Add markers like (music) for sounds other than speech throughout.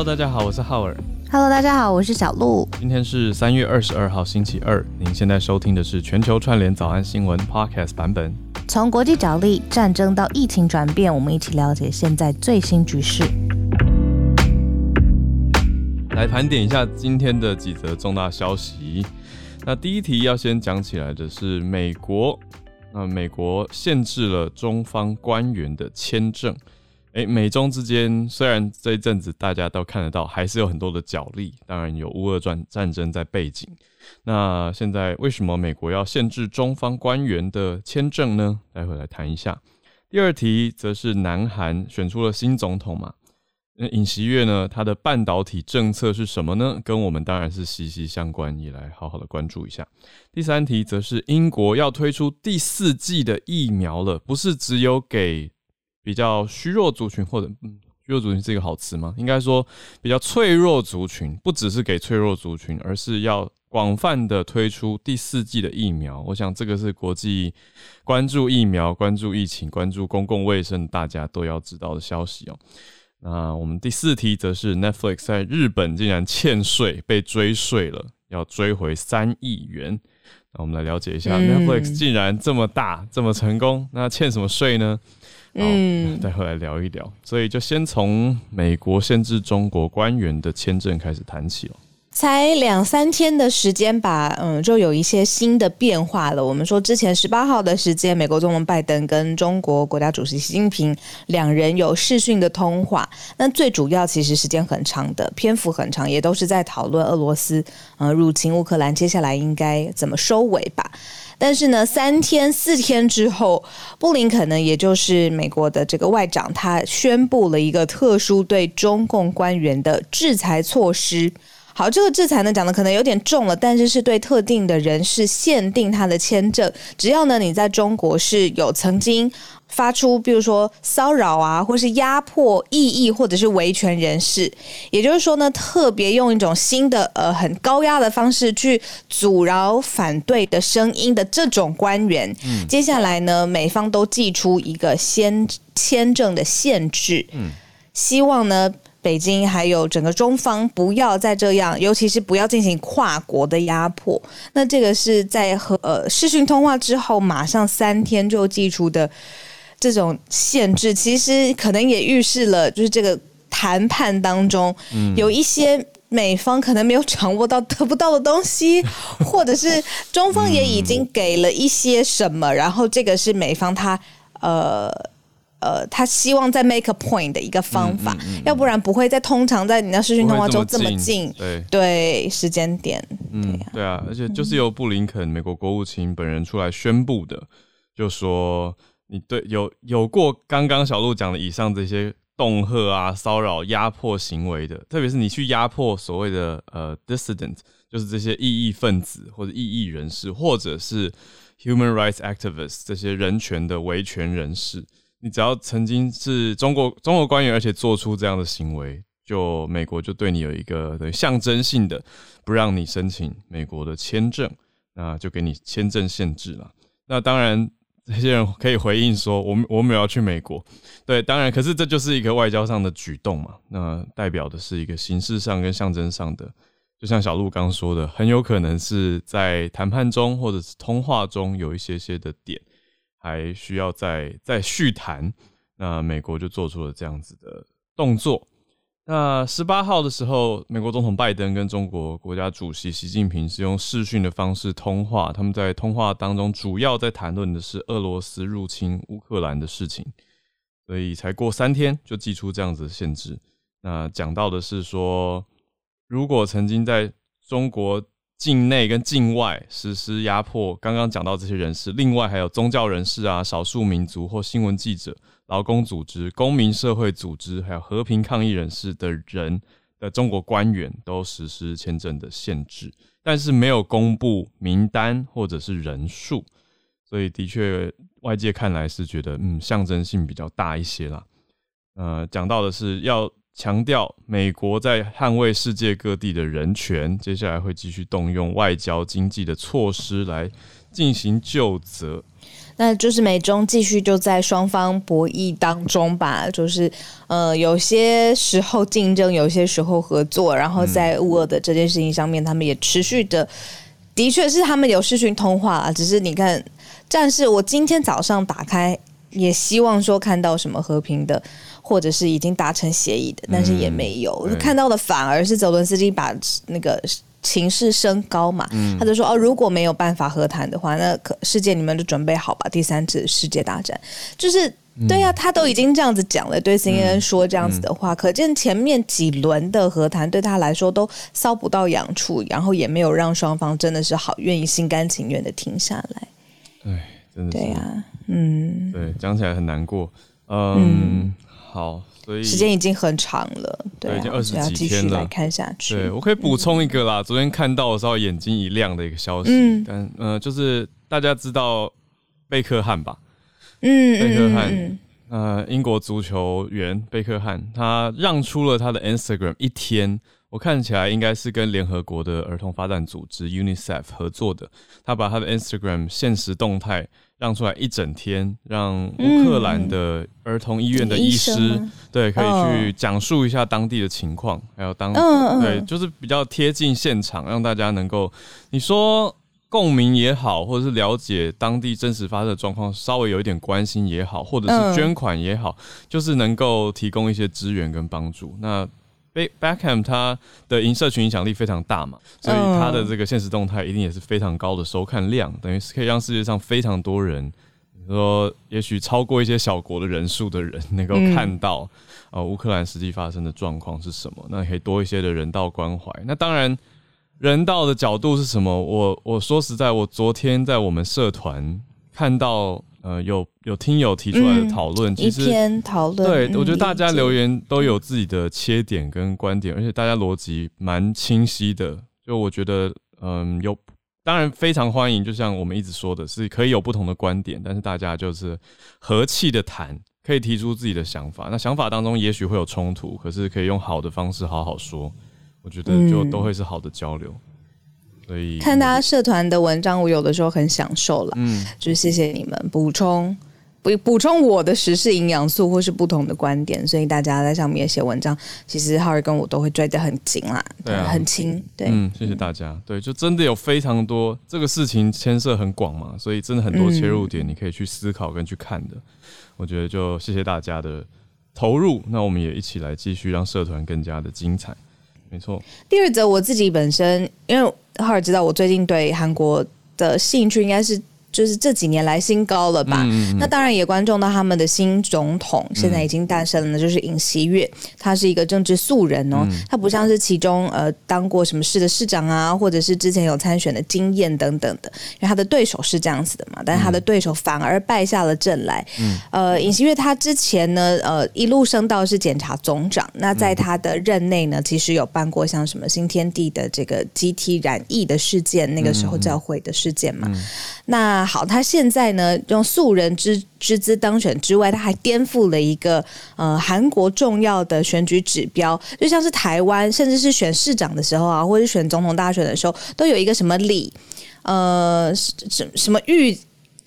Hello，大家好，我是浩尔。Hello，大家好，我是小鹿。今天是三月二十二号，星期二。您现在收听的是全球串联早安新闻 Podcast 版本。从国际角力、战争到疫情转变，我们一起了解现在最新局势。来盘点一下今天的几则重大消息。那第一题要先讲起来的是美国。那美国限制了中方官员的签证。诶，美中之间虽然这一阵子大家都看得到，还是有很多的角力，当然有乌俄战战争在背景。那现在为什么美国要限制中方官员的签证呢？待会来谈一下。第二题则是南韩选出了新总统嘛？那尹锡悦呢？他的半导体政策是什么呢？跟我们当然是息息相关，也来好好的关注一下。第三题则是英国要推出第四季的疫苗了，不是只有给比较虚弱族群，或者嗯，虚弱族群是一个好词吗？应该说比较脆弱族群，不只是给脆弱族群，而是要广泛的推出第四季的疫苗。我想这个是国际关注疫苗、关注疫情、关注公共卫生，大家都要知道的消息哦。那我们第四题则是 Netflix 在日本竟然欠税被追税了，要追回三亿元。那我们来了解一下 Netflix 竟然这么大这么成功，那欠什么税呢？嗯，待会来聊一聊。所以就先从美国限制中国官员的签证开始谈起哦。才两三天的时间吧，嗯，就有一些新的变化了。我们说之前十八号的时间，美国总统拜登跟中国国家主席习近平两人有视讯的通话，那最主要其实时间很长的，篇幅很长，也都是在讨论俄罗斯呃入侵乌克兰，接下来应该怎么收尾吧。但是呢，三天四天之后，布林肯呢，也就是美国的这个外长，他宣布了一个特殊对中共官员的制裁措施。好，这个制裁呢讲的可能有点重了，但是是对特定的人士限定他的签证，只要呢你在中国是有曾经发出，比如说骚扰啊，或是压迫异议或者是维权人士，也就是说呢，特别用一种新的呃很高压的方式去阻挠反对的声音的这种官员，嗯，接下来呢美方都寄出一个先签证的限制，嗯，希望呢。北京还有整个中方不要再这样，尤其是不要进行跨国的压迫。那这个是在和呃视讯通话之后，马上三天就寄出的这种限制，其实可能也预示了，就是这个谈判当中有一些美方可能没有掌握到得不到的东西，或者是中方也已经给了一些什么，然后这个是美方他呃。呃，他希望在 make a point 的一个方法，要不然不会在通常在你的视讯通话中这么近，对。对时间点，嗯，对啊，而且就是由布林肯美国国务卿本人出来宣布的，就说你对有有过刚刚小鹿讲的以上这些恫吓啊、骚扰、压迫行为的，特别是你去压迫所谓的呃 dissident，就是这些异议分子或者异议人士，或者是 human rights activists 这些人权的维权人士。你只要曾经是中国中国官员，而且做出这样的行为，就美国就对你有一个象征性的不让你申请美国的签证，那就给你签证限制了。那当然，这些人可以回应说，我们我们要去美国，对，当然，可是这就是一个外交上的举动嘛，那代表的是一个形式上跟象征上的，就像小鹿刚说的，很有可能是在谈判中或者是通话中有一些些的点。还需要再再续谈，那美国就做出了这样子的动作。那十八号的时候，美国总统拜登跟中国国家主席习近平是用视讯的方式通话，他们在通话当中主要在谈论的是俄罗斯入侵乌克兰的事情，所以才过三天就寄出这样子的限制。那讲到的是说，如果曾经在中国。境内跟境外实施压迫，刚刚讲到这些人士，另外还有宗教人士啊、少数民族或新闻记者、劳工组织、公民社会组织，还有和平抗议人士的人的中国官员都实施签证的限制，但是没有公布名单或者是人数，所以的确外界看来是觉得嗯象征性比较大一些啦。呃，讲到的是要。强调美国在捍卫世界各地的人权，接下来会继续动用外交、经济的措施来进行救责。那就是美中继续就在双方博弈当中吧，就是呃有些时候竞争，有些时候合作，然后在乌俄的这件事情上面，他们也持续的，的确是他们有视讯通话啊，只是你看，战士，我今天早上打开，也希望说看到什么和平的。或者是已经达成协议的，但是也没有看到的，反而是泽伦斯基把那个情势升高嘛。他就说：“哦，如果没有办法和谈的话，那可世界你们就准备好吧，第三次世界大战。”就是对呀，他都已经这样子讲了，对 CNN 说这样子的话，可见前面几轮的和谈对他来说都搔不到痒处，然后也没有让双方真的是好愿意心甘情愿的停下来。对，真的对呀，嗯，对，讲起来很难过，嗯。好，所以时间已经很长了，对，已经二十几天了。看下去，对我可以补充一个啦。昨天看到的时候，眼睛一亮的一个消息，嗯，但呃，就是大家知道贝克汉吧？嗯，贝克汉，呃，英国足球员贝克汉，他让出了他的 Instagram 一天，我看起来应该是跟联合国的儿童发展组织 UNICEF 合作的，他把他的 Instagram 现实动态。让出来一整天，让乌克兰的儿童医院的医师对可以去讲述一下当地的情况，还有当对就是比较贴近现场，让大家能够你说共鸣也好，或者是了解当地真实发生的状况，稍微有一点关心也好，或者是捐款也好，就是能够提供一些资源跟帮助。那 Beckham 他的社群影响力非常大嘛，所以他的这个现实动态一定也是非常高的收看量，等于是可以让世界上非常多人，说也许超过一些小国的人数的人能够看到呃乌克兰实际发生的状况是什么，那可以多一些的人道关怀。那当然，人道的角度是什么？我我说实在，我昨天在我们社团看到。呃，有有听友提出来的讨论，其实讨论，对我觉得大家留言都有自己的切点跟观点，而且大家逻辑蛮清晰的。就我觉得，嗯，有当然非常欢迎，就像我们一直说的，是可以有不同的观点，但是大家就是和气的谈，可以提出自己的想法。那想法当中也许会有冲突，可是可以用好的方式好好说，我觉得就都会是好的交流。看大家社团的文章，我有的时候很享受了。嗯，就是谢谢你们补充，补补充我的时事营养素或是不同的观点，所以大家在上面写文章，其实浩儿跟我都会追得很紧啦，对，很轻。对，嗯，谢谢大家。对，就真的有非常多这个事情牵涉很广嘛，所以真的很多切入点你可以去思考跟去看的。我觉得就谢谢大家的投入，那我们也一起来继续让社团更加的精彩。没错。第二则我自己本身，因为浩尔知道我最近对韩国的兴趣应该是。就是这几年来新高了吧？那当然也关注到他们的新总统现在已经诞生了，就是尹锡悦，他是一个政治素人哦，他不像是其中呃当过什么市的市长啊，或者是之前有参选的经验等等的，因为他的对手是这样子的嘛，但是他的对手反而败下了阵来。呃，尹锡悦他之前呢，呃一路升到是检察总长，那在他的任内呢，其实有办过像什么新天地的这个集体染疫的事件，那个时候教会的事件嘛，那。好，他现在呢用素人之之资当选之外，他还颠覆了一个呃韩国重要的选举指标，就像是台湾，甚至是选市长的时候啊，或者选总统大选的时候，都有一个什么李，呃，什什么玉。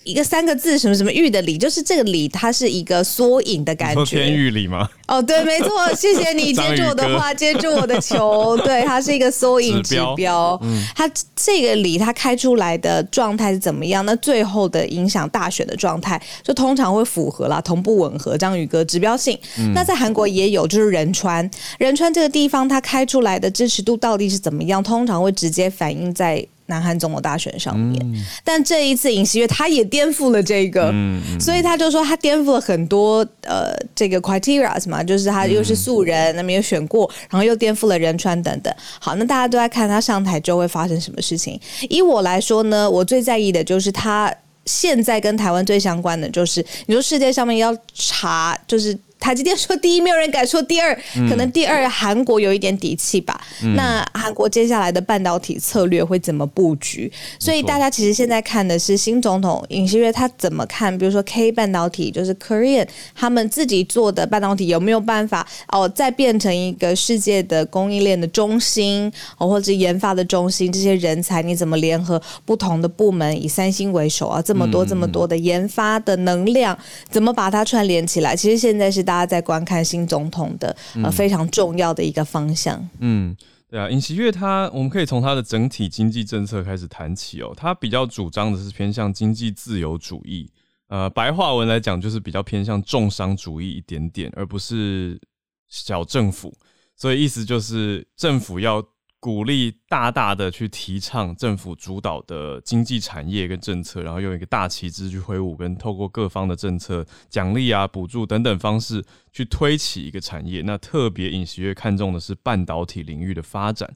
一个三个字什么什么玉的礼，就是这个礼，它是一个缩影的感觉。天玉礼吗？哦，对，没错，(laughs) 谢谢你接住我的话，接住我的球。对，它是一个缩影 (laughs) 指标。嗯，它这个礼它开出来的状态是怎么样？那最后的影响大选的状态，就通常会符合啦，同步吻合。章宇哥指标性。那在韩国也有，就是仁川，仁川这个地方它开出来的支持度到底是怎么样？通常会直接反映在。南韩总统大选上面，但这一次尹锡悦他也颠覆了这个，所以他就说他颠覆了很多呃这个 criteria 嘛，就是他又是素人，那没有选过，然后又颠覆了仁川等等。好，那大家都在看他上台之后会发生什么事情。以我来说呢，我最在意的就是他现在跟台湾最相关的就是，你说世界上面要查就是。台积电说第一，没有人敢说第二，可能第二韩国有一点底气吧。那韩国接下来的半导体策略会怎么布局？所以大家其实现在看的是新总统尹锡悦他怎么看，比如说 K 半导体，就是 Korean 他们自己做的半导体有没有办法哦，再变成一个世界的供应链的中心，哦，或者研发的中心，这些人才你怎么联合不同的部门，以三星为首啊，这么多这么多的研发的能量，怎么把它串联起来？其实现在是大家在观看新总统的呃非常重要的一个方向。嗯，对啊，尹锡悦他，我们可以从他的整体经济政策开始谈起哦。他比较主张的是偏向经济自由主义，呃，白话文来讲就是比较偏向重商主义一点点，而不是小政府。所以意思就是政府要。鼓励大大的去提倡政府主导的经济产业跟政策，然后用一个大旗帜去挥舞，跟透过各方的政策奖励啊、补助等等方式去推起一个产业。那特别尹锡悦看重的是半导体领域的发展，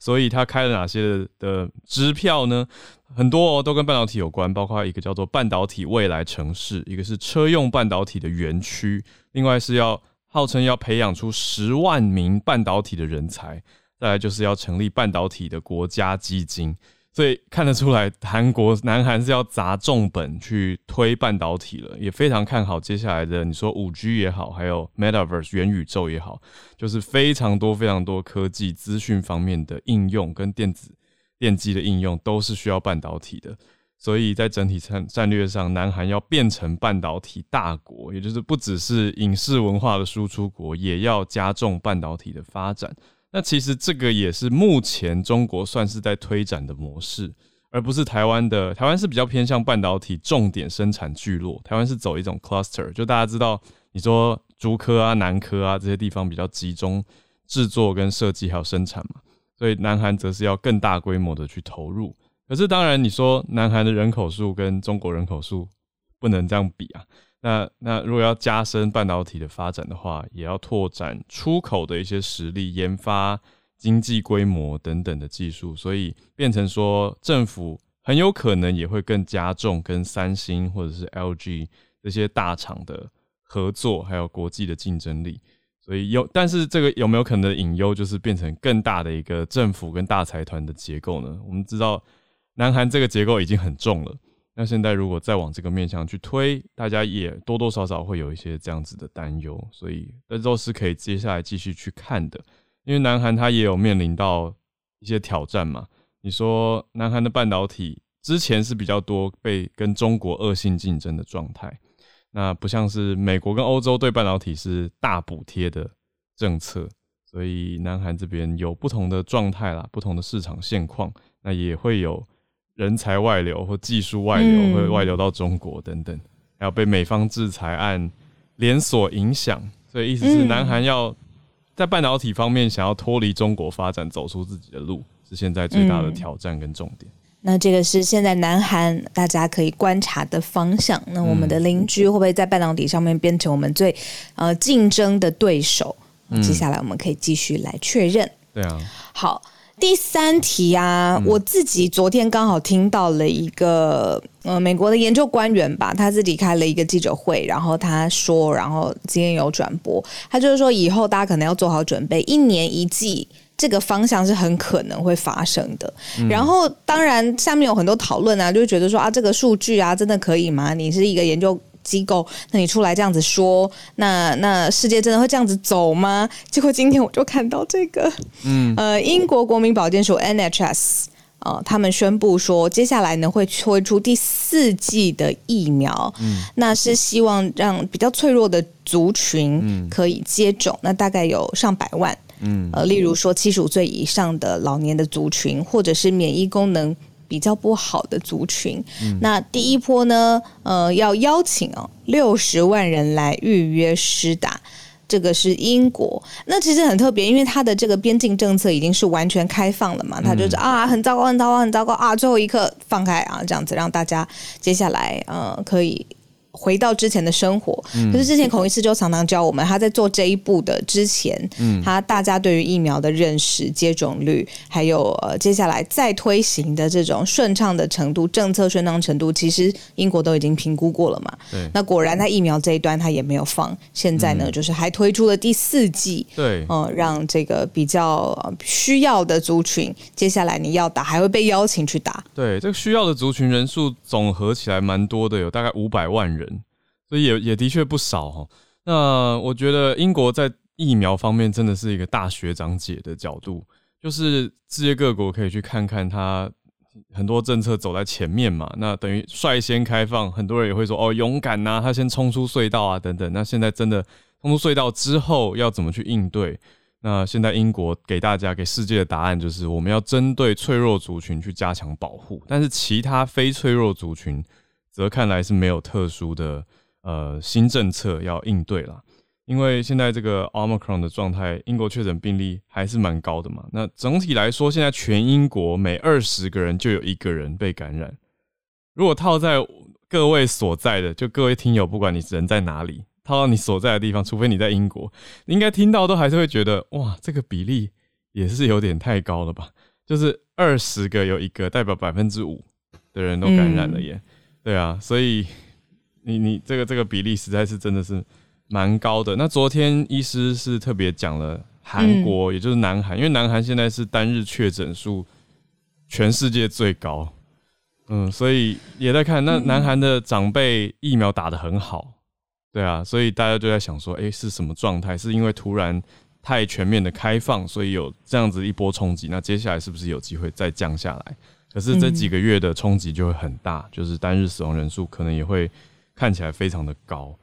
所以他开了哪些的支票呢？很多哦，都跟半导体有关，包括一个叫做半导体未来城市，一个是车用半导体的园区，另外是要号称要培养出十万名半导体的人才。再来就是要成立半导体的国家基金，所以看得出来，韩国南韩是要砸重本去推半导体了，也非常看好接下来的。你说五 G 也好，还有 Metaverse 元宇宙也好，就是非常多非常多科技资讯方面的应用跟电子电机的应用都是需要半导体的。所以在整体战战略上，南韩要变成半导体大国，也就是不只是影视文化的输出国，也要加重半导体的发展。那其实这个也是目前中国算是在推展的模式，而不是台湾的。台湾是比较偏向半导体重点生产聚落，台湾是走一种 cluster，就大家知道，你说竹科啊、南科啊这些地方比较集中制作跟设计还有生产嘛，所以南韩则是要更大规模的去投入。可是当然，你说南韩的人口数跟中国人口数不能这样比啊。那那如果要加深半导体的发展的话，也要拓展出口的一些实力、研发、经济规模等等的技术，所以变成说政府很有可能也会更加重跟三星或者是 LG 这些大厂的合作，还有国际的竞争力。所以有，但是这个有没有可能的隐忧，就是变成更大的一个政府跟大财团的结构呢？我们知道，南韩这个结构已经很重了。那现在如果再往这个面向去推，大家也多多少少会有一些这样子的担忧，所以这都是可以接下来继续去看的。因为南韩它也有面临到一些挑战嘛。你说南韩的半导体之前是比较多被跟中国恶性竞争的状态，那不像是美国跟欧洲对半导体是大补贴的政策，所以南韩这边有不同的状态啦，不同的市场现况，那也会有。人才外流或技术外流，会外流到中国等等，还有被美方制裁案连锁影响，所以意思是南韩要在半导体方面想要脱离中国发展，走出自己的路，是现在最大的挑战跟重点。那这个是现在南韩大家可以观察的方向。那我们的邻居会不会在半导体上面变成我们最呃竞争的对手？接下来我们可以继续来确认。对啊，好。第三题啊，我自己昨天刚好听到了一个呃美国的研究官员吧，他自己开了一个记者会，然后他说，然后今天有转播，他就是说以后大家可能要做好准备，一年一季这个方向是很可能会发生的。然后当然下面有很多讨论啊，就觉得说啊这个数据啊真的可以吗？你是一个研究。机构，那你出来这样子说，那那世界真的会这样子走吗？结果今天我就看到这个，嗯，呃，英国国民保健署 NHS 啊，他们宣布说，接下来呢会推出第四季的疫苗，嗯，那是希望让比较脆弱的族群可以接种，那大概有上百万，嗯，呃，例如说七十五岁以上的老年的族群，或者是免疫功能。比较不好的族群，那第一波呢，呃，要邀请哦六十万人来预约施打，这个是英国。那其实很特别，因为它的这个边境政策已经是完全开放了嘛，它就是啊很糟糕很糟糕很糟糕啊，最后一刻放开啊，这样子让大家接下来呃可以回到之前的生活。可是之前孔医师就常常教我们，他在做这一步的之前，嗯，他大家对于疫苗的认识、接种率，还有呃接下来再推行的这种顺畅的程度、政策顺畅程度，其实英国都已经评估过了嘛。对，那果然在疫苗这一端他也没有放，现在呢就是还推出了第四季，对，嗯，让这个比较需要的族群，接下来你要打还会被邀请去打。对，这个需要的族群人数总合起来蛮多的，有大概五百万人。所以也也的确不少哈。那我觉得英国在疫苗方面真的是一个大学长姐的角度，就是世界各国可以去看看它很多政策走在前面嘛。那等于率先开放，很多人也会说哦勇敢呐，他先冲出隧道啊等等。那现在真的冲出隧道之后要怎么去应对？那现在英国给大家给世界的答案就是我们要针对脆弱族群去加强保护，但是其他非脆弱族群则看来是没有特殊的。呃，新政策要应对啦，因为现在这个 Omicron 的状态，英国确诊病例还是蛮高的嘛。那整体来说，现在全英国每二十个人就有一个人被感染。如果套在各位所在的，就各位听友，不管你人在哪里，套到你所在的地方，除非你在英国，应该听到都还是会觉得，哇，这个比例也是有点太高了吧？就是二十个有一个，代表百分之五的人都感染了耶。对啊，所以。你你这个这个比例实在是真的是蛮高的。那昨天医师是特别讲了韩国，也就是南韩，因为南韩现在是单日确诊数全世界最高，嗯，所以也在看那南韩的长辈疫苗打得很好，对啊，所以大家就在想说，哎，是什么状态？是因为突然太全面的开放，所以有这样子一波冲击？那接下来是不是有机会再降下来？可是这几个月的冲击就会很大，就是单日死亡人数可能也会。看起来非常的高，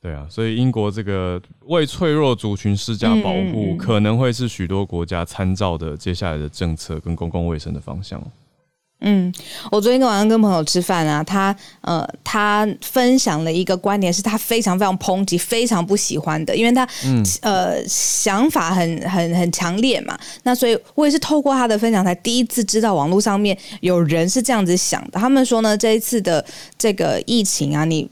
对啊，所以英国这个为脆弱族群施加保护，可能会是许多国家参照的接下来的政策跟公共卫生的方向。嗯，我昨天晚上跟朋友吃饭啊，他呃，他分享了一个观点，是他非常非常抨击、非常不喜欢的，因为他呃想法很很很强烈嘛。那所以我也是透过他的分享，才第一次知道网络上面有人是这样子想的。他们说呢，这一次的这个疫情啊，你。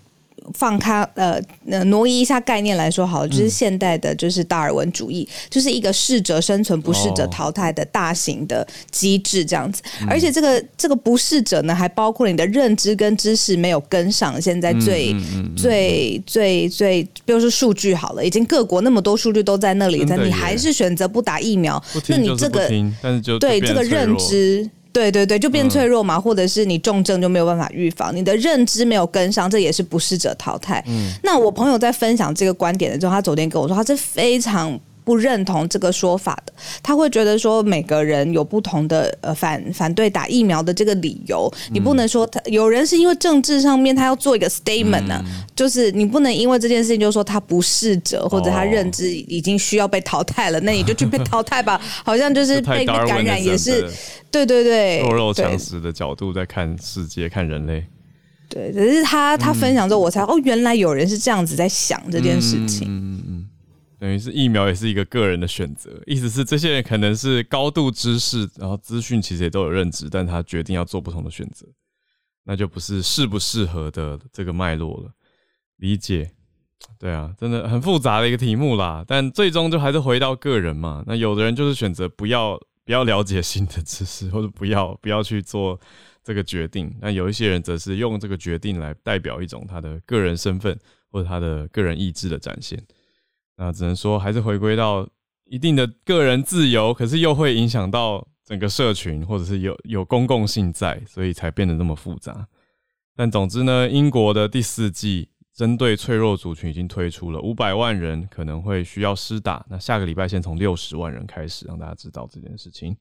放开呃，挪移一下概念来说，好，就是现代的，就是达尔文主义，就是一个适者生存、不适者淘汰的大型的机制这样子。而且这个这个不适者呢，还包括你的认知跟知识没有跟上。现在最最最最，比如说数据好了，已经各国那么多数据都在那里，但你还是选择不打疫苗，那你这个但是就对这个认知。对对对，就变脆弱嘛，或者是你重症就没有办法预防，你的认知没有跟上，这也是不适者淘汰。嗯，那我朋友在分享这个观点的时候，他昨天跟我说，他是非常。不认同这个说法的，他会觉得说每个人有不同的呃反反对打疫苗的这个理由，你不能说他有人是因为政治上面他要做一个 statement 呢，就是你不能因为这件事情就说他不适者或者他认知已经需要被淘汰了，那你就去被淘汰吧，(laughs) 好像就是被感染也是，对对对，弱肉强食的角度在看世界看人类，对，只是他他分享之后我才哦原来有人是这样子在想这件事情。等于是疫苗也是一个个人的选择，意思是这些人可能是高度知识，然后资讯其实也都有认知，但他决定要做不同的选择，那就不是适不适合的这个脉络了。理解，对啊，真的很复杂的一个题目啦。但最终就还是回到个人嘛。那有的人就是选择不要不要了解新的知识，或者不要不要去做这个决定。那有一些人则是用这个决定来代表一种他的个人身份或者他的个人意志的展现。那只能说还是回归到一定的个人自由，可是又会影响到整个社群，或者是有有公共性在，所以才变得那么复杂。但总之呢，英国的第四季针对脆弱族群已经推出了，五百万人可能会需要施打。那下个礼拜先从六十万人开始，让大家知道这件事情。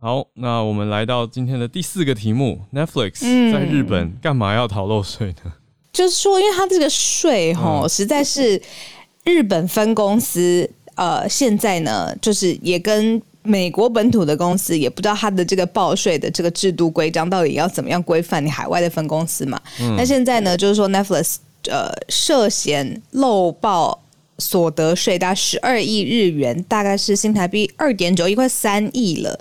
好，那我们来到今天的第四个题目：Netflix 在日本干嘛要逃漏税呢？就是说，因为它这个税哈，实在是。日本分公司，呃，现在呢，就是也跟美国本土的公司，也不知道它的这个报税的这个制度规章到底要怎么样规范你海外的分公司嘛？那现在呢，就是说 Netflix 呃涉嫌漏报所得税，大概十二亿日元，大概是新台币二点九亿，快三亿了。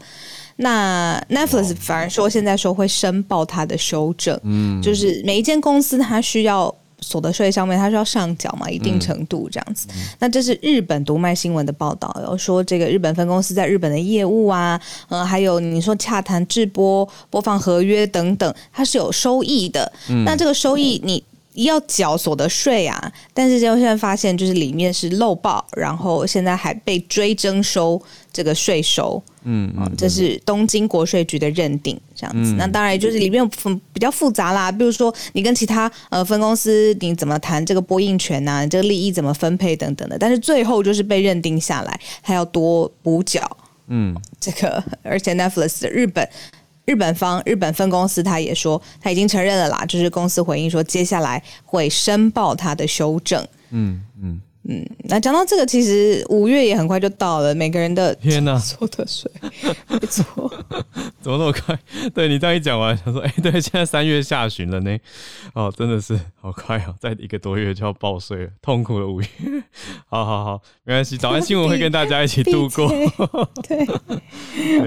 那 Netflix 反而说现在说会申报它的修正，嗯，就是每一间公司它需要。所得税上面，它是要上缴嘛，一定程度这样子。那这是日本读卖新闻的报道，有说这个日本分公司在日本的业务啊，呃，还有你说洽谈制播、播放合约等等，它是有收益的。那这个收益你。要缴所得税啊，但是就现在发现，就是里面是漏报，然后现在还被追征收这个税收，嗯嗯，这是东京国税局的认定，这样子。那当然就是里面比较复杂啦，比如说你跟其他呃分公司你怎么谈这个播映权呐，这个利益怎么分配等等的，但是最后就是被认定下来，还要多补缴，嗯，这个而且 Netflix 的日本。日本方日本分公司他也说他已经承认了啦，就是公司回应说接下来会申报他的修正。嗯。嗯，那讲到这个，其实五月也很快就到了，每个人的天呐，所得税，没错，(laughs) 怎么那么快？对你这样一讲完，想说，哎，对，现在三月下旬了呢，哦，真的是好快哦，再一个多月就要报税了，痛苦的五月。(laughs) 好好好，没关系，早安新闻会跟大家一起度过。(laughs) 对，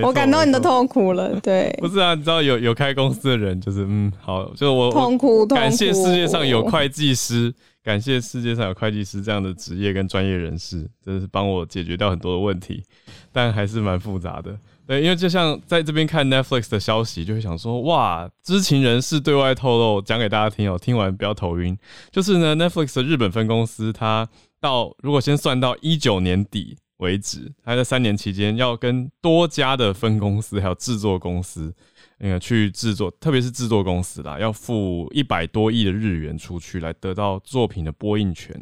我感到你的痛苦了。对，不是啊，你知道有有开公司的人，就是嗯，好，就是我痛苦，感谢世界上有会计师。感谢世界上有会计师这样的职业跟专业人士，真的是帮我解决掉很多的问题，但还是蛮复杂的。对，因为就像在这边看 Netflix 的消息，就会想说，哇，知情人士对外透露，讲给大家听哦，听完不要头晕。就是呢，Netflix 的日本分公司，它到如果先算到一九年底为止，它在三年期间要跟多家的分公司还有制作公司。那个去制作，特别是制作公司啦，要付一百多亿的日元出去，来得到作品的播映权。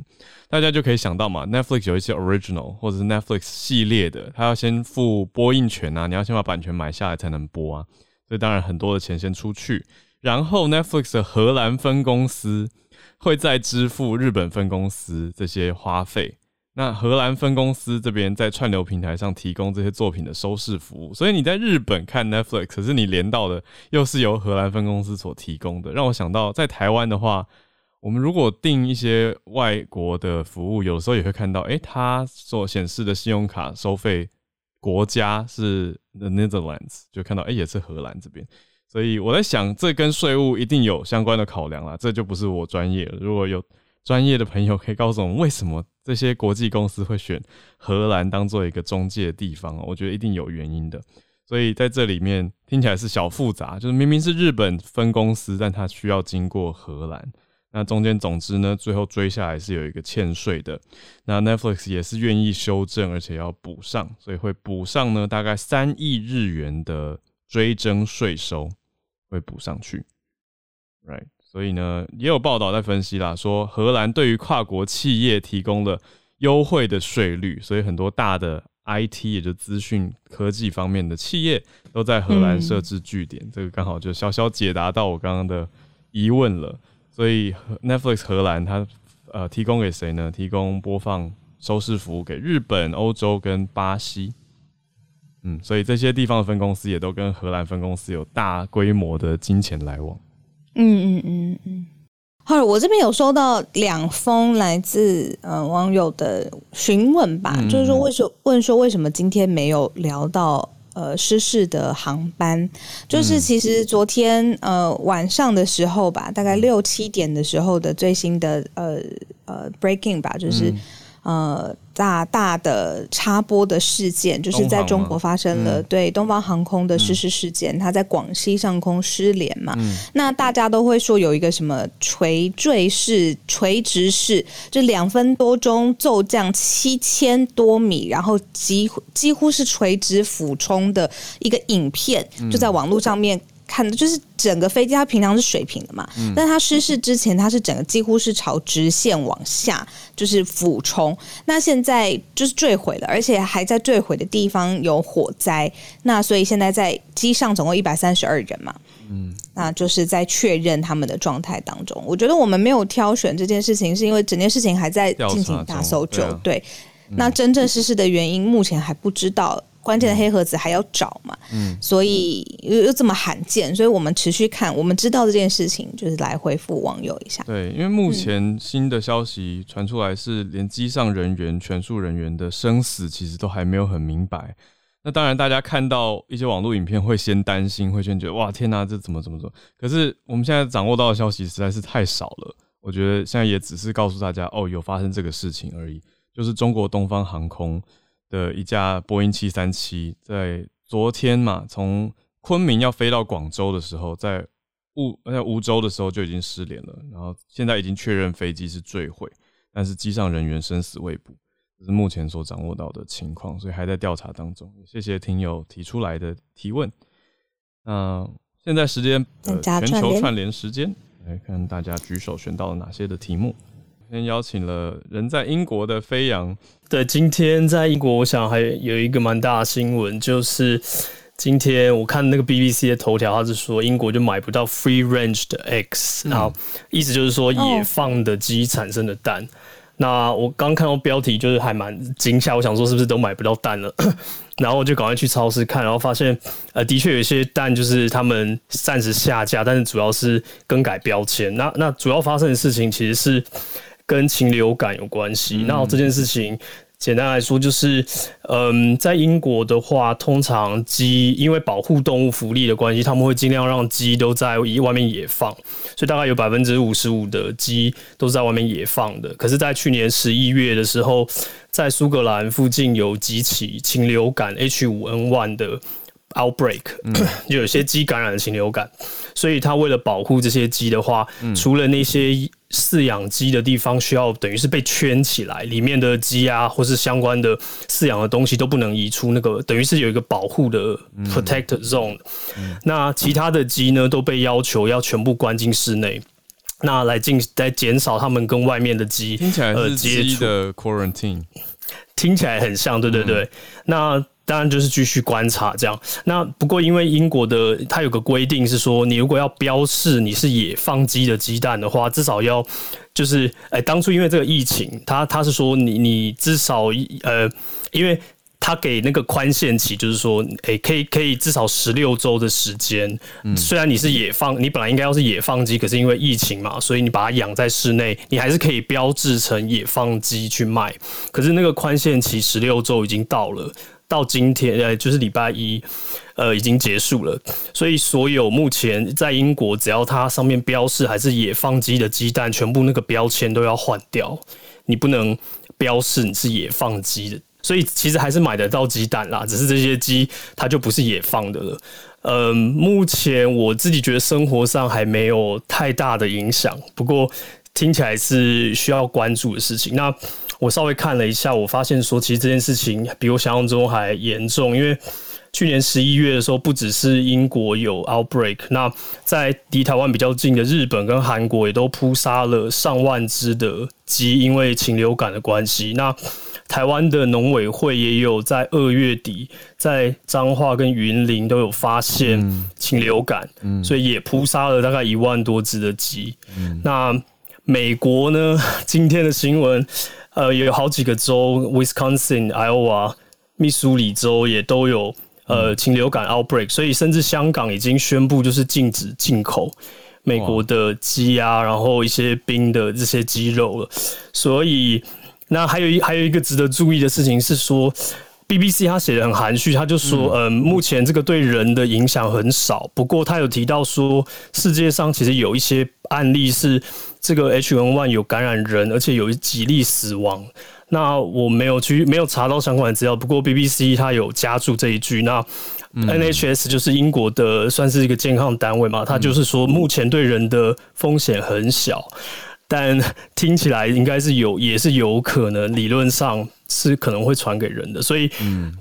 大家就可以想到嘛，Netflix 有一些 original 或者是 Netflix 系列的，它要先付播映权啊，你要先把版权买下来才能播啊。所以当然很多的钱先出去，然后 Netflix 的荷兰分公司会再支付日本分公司这些花费。那荷兰分公司这边在串流平台上提供这些作品的收视服务，所以你在日本看 Netflix，可是你连到的又是由荷兰分公司所提供的，让我想到在台湾的话，我们如果订一些外国的服务，有时候也会看到，哎，它所显示的信用卡收费国家是 The Netherlands，就看到哎也是荷兰这边，所以我在想，这跟税务一定有相关的考量啦，这就不是我专业了，如果有。专业的朋友可以告诉我们，为什么这些国际公司会选荷兰当做一个中介的地方我觉得一定有原因的。所以在这里面听起来是小复杂，就是明明是日本分公司，但它需要经过荷兰。那中间总之呢，最后追下来是有一个欠税的。那 Netflix 也是愿意修正，而且要补上，所以会补上呢大概三亿日元的追征税收会补上去，right？所以呢，也有报道在分析啦，说荷兰对于跨国企业提供了优惠的税率，所以很多大的 IT 也就资讯科技方面的企业都在荷兰设置据点。这个刚好就小小解答到我刚刚的疑问了。所以 Netflix 荷兰它呃提供给谁呢？提供播放收视服务给日本、欧洲跟巴西。嗯，所以这些地方的分公司也都跟荷兰分公司有大规模的金钱来往。嗯嗯嗯嗯，好，我这边有收到两封来自呃网友的询问吧，就是说为什么问说为什么今天没有聊到呃失事的航班？就是其实昨天呃晚上的时候吧，大概六七点的时候的最新的呃呃 breaking 吧，就是呃。大大的插播的事件，就是在中国发生了对东方航空的失事事件，它在广西上空失联嘛？那大家都会说有一个什么垂坠式、垂直式，就两分多钟骤降七千多米，然后几乎几乎是垂直俯冲的一个影片，就在网络上面。看的就是整个飞机，它平常是水平的嘛，但它失事之前，它是整个几乎是朝直线往下，就是俯冲。那现在就是坠毁了，而且还在坠毁的地方有火灾。那所以现在在机上总共一百三十二人嘛，嗯，那就是在确认他们的状态当中。我觉得我们没有挑选这件事情，是因为整件事情还在进行大搜救。对，那真正失事的原因目前还不知道。关键的黑盒子还要找嘛，嗯，所以又又这么罕见，所以我们持续看，我们知道这件事情，就是来回复网友一下。对，因为目前新的消息传出来是，连机上人员全数人员的生死其实都还没有很明白。那当然，大家看到一些网络影片会先担心，会先觉得哇天哪，这怎么怎么怎么？可是我们现在掌握到的消息实在是太少了。我觉得现在也只是告诉大家，哦，有发生这个事情而已。就是中国东方航空的一架波音七三七，在昨天嘛，从昆明要飞到广州的时候，在梧在梧州的时候就已经失联了，然后现在已经确认飞机是坠毁，但是机上人员生死未卜，这是目前所掌握到的情况，所以还在调查当中。谢谢听友提出来的提问。那现在时间呃全球串联时间，来看大家举手选到了哪些的题目。先邀请了人在英国的飞扬。对，今天在英国，我想还有一个蛮大的新闻，就是今天我看那个 BBC 的头条，他是说英国就买不到 free range 的 eggs，然后意思就是说野放的鸡产生的蛋。那我刚看到标题，就是还蛮惊吓，我想说是不是都买不到蛋了？(clears throat) 然后我就赶快去超市看，然后发现呃，的确有一些蛋就是他们暂时下架，但是主要是更改标签。那那主要发生的事情其实是。跟禽流感有关系。那这件事情，简单来说就是，嗯，在英国的话，通常鸡因为保护动物福利的关系，他们会尽量让鸡都在外面野放，所以大概有百分之五十五的鸡都是在外面野放的。可是，在去年十一月的时候，在苏格兰附近有几起禽流感 H 五 N one 的 outbreak，(clears throat) 就有些鸡感染了禽流感，所以他为了保护这些鸡的话，除了那些。饲养鸡的地方需要等于是被圈起来，里面的鸡啊，或是相关的饲养的东西都不能移出那个，等于是有一个保护的 protect zone。那其他的鸡呢，都被要求要全部关进室内，那来进来减少他们跟外面的鸡听起来是鸡的 quarantine，听起来很像，对对对，那。当然就是继续观察这样。那不过因为英国的它有个规定是说，你如果要标示你是野放鸡的鸡蛋的话，至少要就是哎，当初因为这个疫情，他他是说你你至少呃，因为他给那个宽限期，就是说哎，可以可以至少十六周的时间。虽然你是野放，你本来应该要是野放鸡，可是因为疫情嘛，所以你把它养在室内，你还是可以标志成野放鸡去卖。可是那个宽限期十六周已经到了。到今天，呃，就是礼拜一，呃，已经结束了。所以，所有目前在英国，只要它上面标示还是野放鸡的鸡蛋，全部那个标签都要换掉。你不能标示你是野放鸡的。所以，其实还是买得到鸡蛋啦，只是这些鸡它就不是野放的了。嗯，目前我自己觉得生活上还没有太大的影响，不过听起来是需要关注的事情。那。我稍微看了一下，我发现说，其实这件事情比我想象中还严重。因为去年十一月的时候，不只是英国有 outbreak，那在离台湾比较近的日本跟韩国也都扑杀了上万只的鸡，因为禽流感的关系。那台湾的农委会也有在二月底在彰化跟云林都有发现禽流感，所以也扑杀了大概一万多只的鸡。那美国呢？今天的新闻。呃，也有好几个州，Wisconsin、Iowa、密苏里州也都有呃禽流感 outbreak，所以甚至香港已经宣布就是禁止进口美国的鸡啊，然后一些冰的这些鸡肉了。所以，那还有一还有一个值得注意的事情是说，BBC 他写的很含蓄，他就说，嗯，目前这个对人的影响很少，不过他有提到说，世界上其实有一些案例是。这个 H1N1 有感染人，而且有几例死亡。那我没有去没有查到相关的资料，不过 BBC 它有加注这一句。那 NHS 就是英国的算是一个健康单位嘛，它就是说目前对人的风险很小。但听起来应该是有，也是有可能，理论上是可能会传给人的。所以，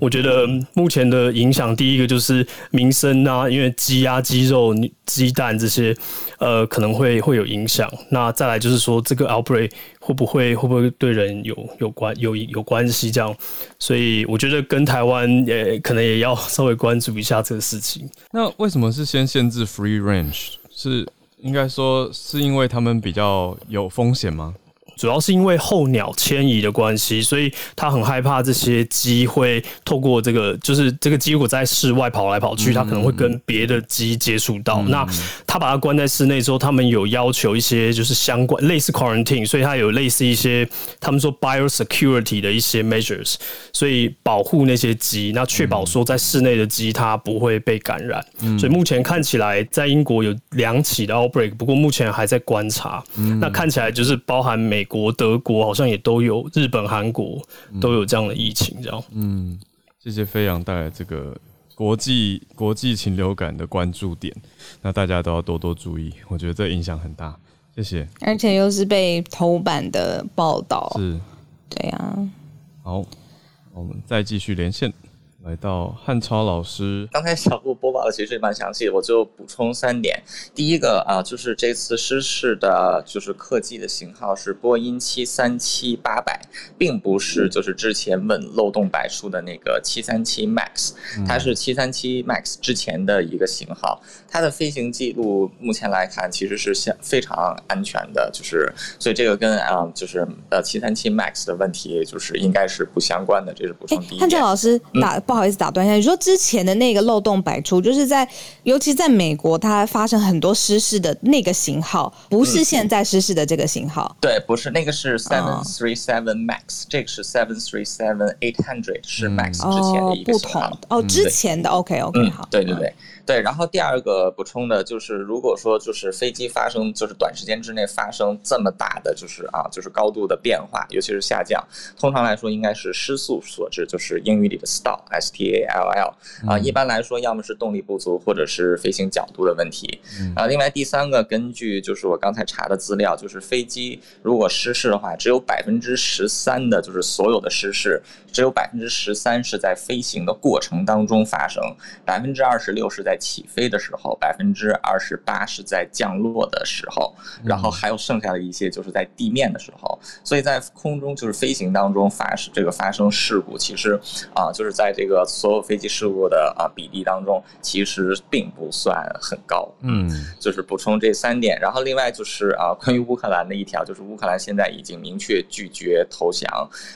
我觉得目前的影响，第一个就是民生啊，因为鸡啊、鸡肉、鸡蛋这些，呃，可能会会有影响。那再来就是说，这个 outbreak 会不会会不会对人有有关有有关系？这样，所以我觉得跟台湾也可能也要 (laughs) 稍微关注一下这个事情。那为什么是先限制 free range？是？应该说是因为他们比较有风险吗？主要是因为候鸟迁移的关系，所以他很害怕这些鸡会透过这个，就是这个鸡如果在室外跑来跑去，它可能会跟别的鸡接触到。那他把它关在室内之后，他们有要求一些就是相关类似 quarantine，所以它有类似一些他们说 biosecurity 的一些 measures，所以保护那些鸡，那确保说在室内的鸡它不会被感染。所以目前看起来在英国有两起的 outbreak，不过目前还在观察。那看起来就是包含美国、德国，好像也都有，日本、韩国都有这样的疫情，这样。嗯，谢谢飞扬带来这个国际国际禽流感的关注点，那大家都要多多注意，我觉得这影响很大。谢谢。而且又是被头版的报道，是，对呀。好，我们再继续连线。来到汉超老师，刚才小布播报的其实蛮详细，我就补充三点。第一个啊，就是这次失事的，就是客机的型号是波音七三七八百，并不是就是之前问漏洞百出的那个七三七 MAX，它是七三七 MAX 之前的一个型号。它的飞行记录目前来看其实是相非常安全的，就是所以这个跟啊就是呃七三七 MAX 的问题就是应该是不相关的，这是补充第一。汉超老师打。不好意思，打断一下。你说之前的那个漏洞百出，就是在尤其在美国，它发生很多失事的那个型号，不是现在失事的这个型号。对，不是那个是 seven three seven max，这个是 seven three seven eight hundred，是 max 之前的一个型号。哦，之前的 OK OK 好。对对对。对，然后第二个补充的就是，如果说就是飞机发生就是短时间之内发生这么大的就是啊就是高度的变化，尤其是下降，通常来说应该是失速所致，就是英语里的 stall s t a l l 啊，一般来说要么是动力不足，或者是飞行角度的问题。啊，另外第三个，根据就是我刚才查的资料，就是飞机如果失事的话，只有百分之十三的就是所有的失事，只有百分之十三是在飞行的过程当中发生，百分之二十六是在起飞的时候，百分之二十八是在降落的时候，然后还有剩下的一些就是在地面的时候。所以在空中就是飞行当中发生这个发生事故，其实啊就是在这个所有飞机事故的啊比例当中，其实并不算很高。嗯，就是补充这三点。然后另外就是啊关于乌克兰的一条，就是乌克兰现在已经明确拒绝投降，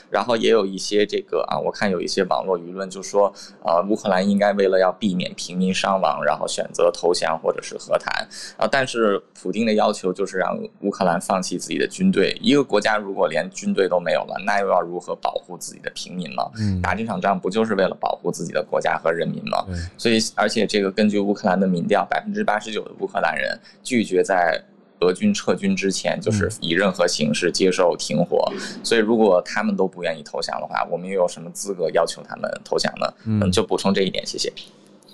然后也有一些这个啊我看有一些网络舆论就说啊乌克兰应该为了要避免平民伤亡。然后选择投降或者是和谈啊，但是普京的要求就是让乌克兰放弃自己的军队。一个国家如果连军队都没有了，那又要如何保护自己的平民呢？嗯，打这场仗不就是为了保护自己的国家和人民吗？所以，而且这个根据乌克兰的民调，百分之八十九的乌克兰人拒绝在。俄军撤军之前，就是以任何形式接受停火。所以，如果他们都不愿意投降的话，我们又有什么资格要求他们投降呢？嗯，就补充这一点，谢谢。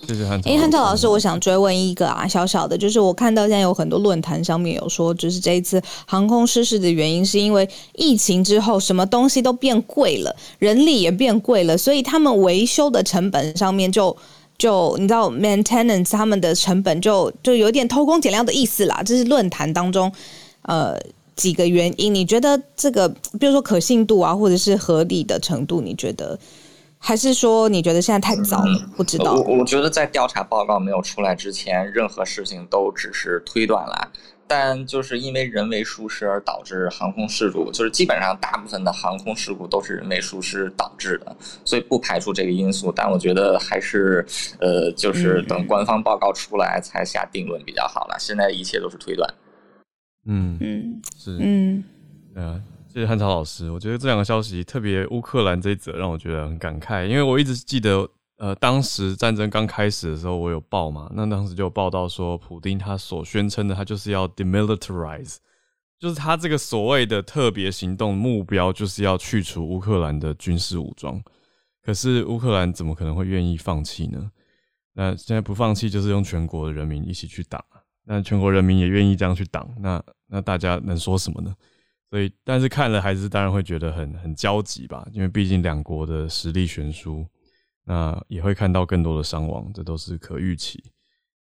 谢谢汉超。哎，汉超老师，我想追问一个啊，小小的，就是我看到现在有很多论坛上面有说，就是这一次航空失事的原因是因为疫情之后，什么东西都变贵了，人力也变贵了，所以他们维修的成本上面就就你知道，maintenance 他们的成本就就有点偷工减料的意思啦。这是论坛当中呃几个原因，你觉得这个，比如说可信度啊，或者是合理的程度，你觉得？还是说你觉得现在太早了？不知道。我我觉得在调查报告没有出来之前，任何事情都只是推断啦。但就是因为人为疏失而导致航空事故，就是基本上大部分的航空事故都是人为疏失导致的，所以不排除这个因素。但我觉得还是呃，就是等官方报告出来才下定论比较好了。现在一切都是推断。嗯嗯是嗯啊。谢谢汉超老师，我觉得这两个消息，特别乌克兰这一则让我觉得很感慨，因为我一直记得，呃，当时战争刚开始的时候，我有报嘛，那当时就有报道说，普丁他所宣称的，他就是要 demilitarize，就是他这个所谓的特别行动目标，就是要去除乌克兰的军事武装。可是乌克兰怎么可能会愿意放弃呢？那现在不放弃，就是用全国的人民一起去打，那全国人民也愿意这样去挡，那那大家能说什么呢？所以，但是看了还是当然会觉得很很焦急吧，因为毕竟两国的实力悬殊，那也会看到更多的伤亡，这都是可预期。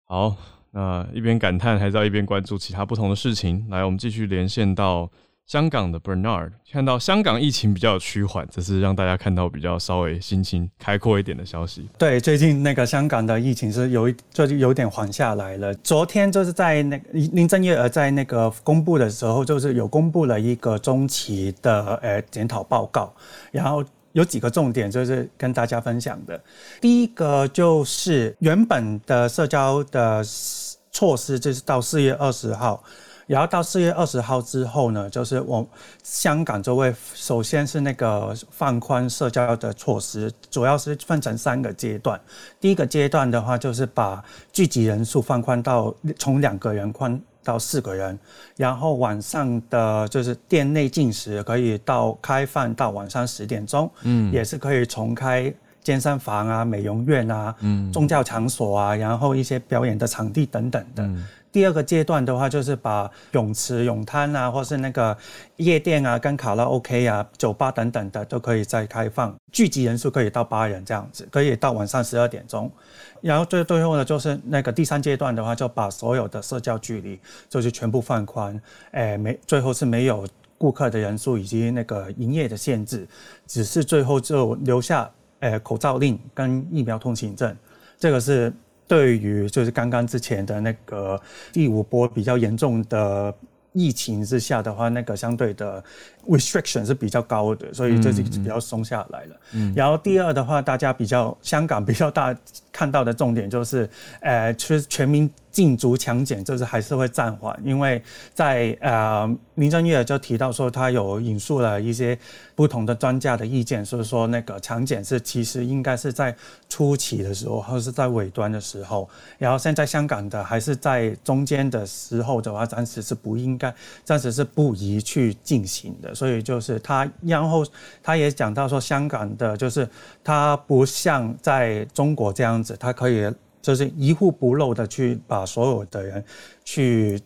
好，那一边感叹，还是要一边关注其他不同的事情。来，我们继续连线到香港的 Bernard 看到香港疫情比较趋缓，这是让大家看到比较稍微心情开阔一点的消息。对，最近那个香港的疫情是有一就有点缓下来了。昨天就是在那林郑月娥在那个公布的时候，就是有公布了一个中期的呃检讨报告，然后有几个重点就是跟大家分享的。第一个就是原本的社交的措施，就是到四月二十号。然后到四月二十号之后呢，就是我香港就会首先是那个放宽社交的措施，主要是分成三个阶段。第一个阶段的话，就是把聚集人数放宽到从两个人宽到四个人，然后晚上的就是店内进食可以到开放到晚上十点钟，嗯，也是可以重开健身房啊、美容院啊、嗯、宗教场所啊，然后一些表演的场地等等的。第二个阶段的话，就是把泳池、泳滩啊，或是那个夜店啊、跟卡拉 OK 啊、酒吧等等的，都可以再开放，聚集人数可以到八人这样子，可以到晚上十二点钟。然后最最后呢，就是那个第三阶段的话，就把所有的社交距离就是全部放宽，诶，没最后是没有顾客的人数以及那个营业的限制，只是最后就留下诶口罩令跟疫苗通行证，这个是。对于就是刚刚之前的那个第五波比较严重的疫情之下的话，那个相对的 restriction 是比较高的，所以这是比较松下来了。嗯，然后第二的话，大家比较香港比较大看到的重点就是，呃，其实全民。禁足强检就是还是会暂缓，因为在呃林郑月就提到说，他有引述了一些不同的专家的意见，所以说那个强检是其实应该是在初期的时候，或是在尾端的时候，然后现在香港的还是在中间的时候的话，暂时是不应该，暂时是不宜去进行的。所以就是他，然后他也讲到说，香港的就是他不像在中国这样子，他可以。就是一户不漏的去把所有的人去